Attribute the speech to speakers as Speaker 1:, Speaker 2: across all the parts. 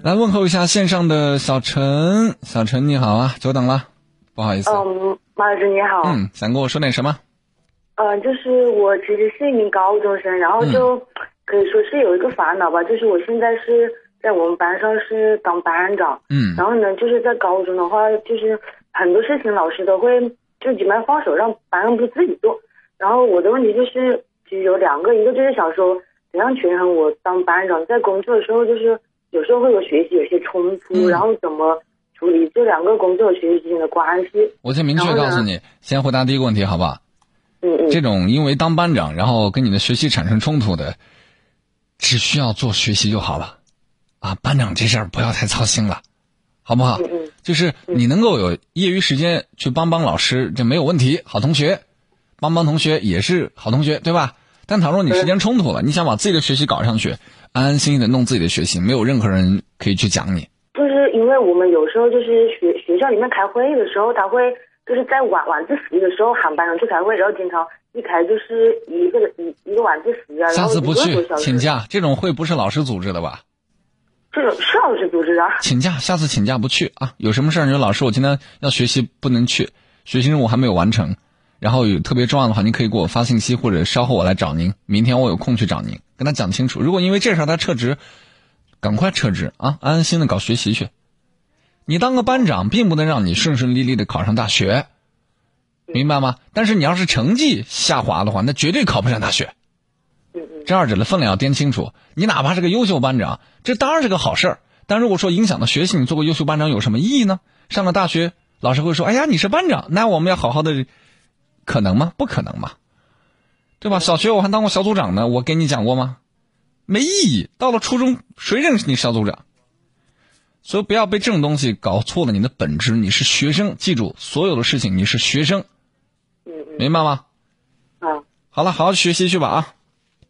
Speaker 1: 来问候一下线上的小陈，小陈你好啊，久等了，不好意思。
Speaker 2: 嗯，马老师你好。
Speaker 1: 嗯，想跟我说点什么？
Speaker 2: 嗯，就是我其实是一名高中生，然后就可以说是有一个烦恼吧，就是我现在是在我们班上是当班长。
Speaker 1: 嗯。
Speaker 2: 然后呢，就是在高中的话，就是很多事情老师都会就基本上放手让班干部自己做。然后我的问题就是，其实有两个，一个就是想说怎样权衡我当班长在工作的时候就是。有时候会有学习有些冲突，然后怎么处理这两个工作和学习之间的关系？
Speaker 1: 我先明确告诉你，先回答第一个问题，好不好？
Speaker 2: 嗯嗯。
Speaker 1: 这种因为当班长，然后跟你的学习产生冲突的，只需要做学习就好了，啊，班长这事儿不要太操心了，好不好？
Speaker 2: 嗯嗯。
Speaker 1: 就是你能够有业余时间去帮帮老师，这没有问题。好同学，帮帮同学也是好同学，对吧？但倘若你时间冲突了，你想把自己的学习搞上去。安安心心的弄自己的学习，没有任何人可以去讲你。
Speaker 2: 就是因为我们有时候就是学学校里面开会的时候，他会就是在晚晚自习的时候喊班长去开会，然后经常一开就是一个一一个晚自习啊，
Speaker 1: 下次不去请假，这种会不是老师组织的吧？
Speaker 2: 这种是老师组织的。
Speaker 1: 请假，下次请假不去啊！有什么事儿你说老师，我今天要学习不能去，学习任务还没有完成，然后有特别重要的话，您可以给我发信息，或者稍后我来找您，明天我有空去找您。跟他讲清楚，如果因为这事他撤职，赶快撤职啊！安安心的搞学习去。你当个班长，并不能让你顺顺利利的考上大学，明白吗？但是你要是成绩下滑的话，那绝对考不上大学。这二者的分量要掂清楚。你哪怕是个优秀班长，这当然是个好事儿。但如果说影响到学习，你做个优秀班长有什么意义呢？上了大学，老师会说：“哎呀，你是班长，那我们要好好的。”可能吗？不可能嘛。对吧？小学我还当过小组长呢，我给你讲过吗？没意义。到了初中，谁认识你小组长？所以不要被这种东西搞错了你的本质。你是学生，记住所有的事情，你是学生，明白吗？
Speaker 2: 啊，
Speaker 1: 好了，好好学习去吧啊。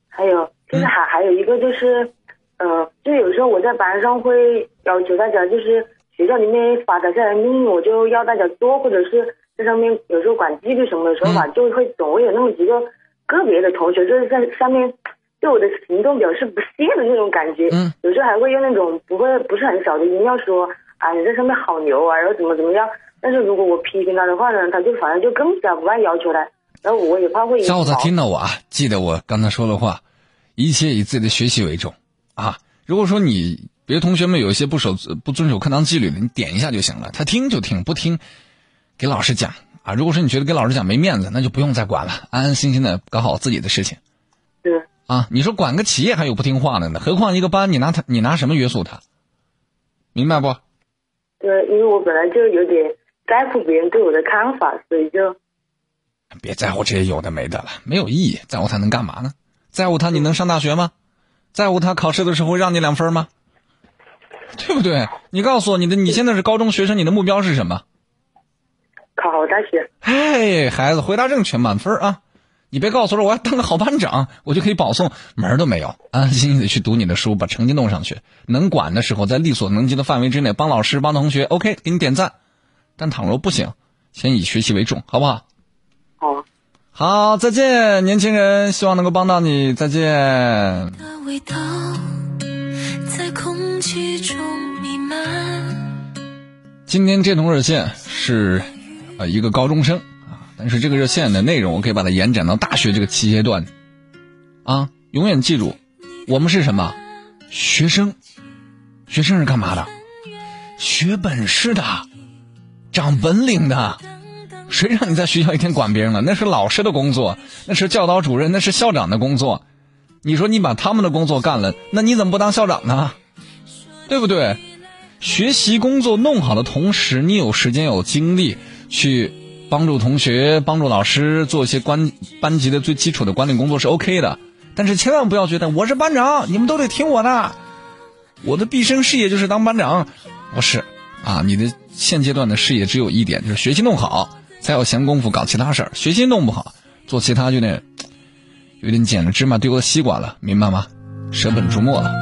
Speaker 2: 还有就是还还有一个就是，呃，就有时候我在班上会要求大家，就是学校里面发下来命令，我就要大家做，或者是在上面有时候管纪律什么的时候吧，就会总会有那么几个。个别的同学就是在上面对我的行动表示不屑的那种感觉，
Speaker 1: 嗯，
Speaker 2: 有时候还会用那种不会不是很小的音调说啊你在上面好牛啊，然后怎么怎么样。但是如果我批评他的话呢，他就反正就更加不按要求来，然后我也怕会。
Speaker 1: 小伙子听到我啊，记得我刚才说的话，一切以自己的学习为重啊。如果说你别的同学们有一些不守不遵守课堂纪律的，你点一下就行了，他听就听，不听给老师讲。啊，如果说你觉得给老师讲没面子，那就不用再管了，安安心心的搞好自己的事情。
Speaker 2: 对。
Speaker 1: 啊，你说管个企业还有不听话的呢，何况一个班，你拿他，你拿什么约束他？明白不？
Speaker 2: 对，因为我本来就有点在乎别人对我的看法，所以就。
Speaker 1: 别在乎这些有的没的了，没有意义。在乎他能干嘛呢？在乎他你能上大学吗？在乎他考试的时候让你两分吗？对不对？你告诉我，你的你现在是高中学生，你的目标是什么？
Speaker 2: 考好大学，
Speaker 1: 哎，孩子，回答正确，满分啊！你别告诉我我要当个好班长，我就可以保送，门都没有。安安心心的去读你的书，把成绩弄上去。能管的时候，在力所能及的范围之内，帮老师、帮同学，OK，给你点赞。但倘若不行，先以学习为重，好不好？
Speaker 2: 好，
Speaker 1: 好，再见，年轻人，希望能够帮到你，再见。今天这通热线是，一个高中生啊，但是这个热线的内容我可以把它延展到大学这个期阶段，啊，永远记住，我们是什么？学生，学生是干嘛的？学本事的，长本领的。谁让你在学校一天管别人了？那是老师的工作，那是教导主任，那是校长的工作。你说你把他们的工作干了，那你怎么不当校长呢？对不对？学习工作弄好的同时，你有时间有精力去帮助同学、帮助老师做一些关班级的最基础的管理工作是 OK 的。但是千万不要觉得我是班长，你们都得听我的。我的毕生事业就是当班长，不是啊？你的现阶段的事业只有一点，就是学习弄好，才有闲工夫搞其他事儿。学习弄不好，做其他就得有点捡了芝麻丢了西瓜了，明白吗？舍本逐末了。